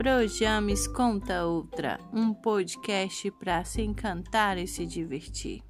Projames Conta Outra, um podcast para se encantar e se divertir.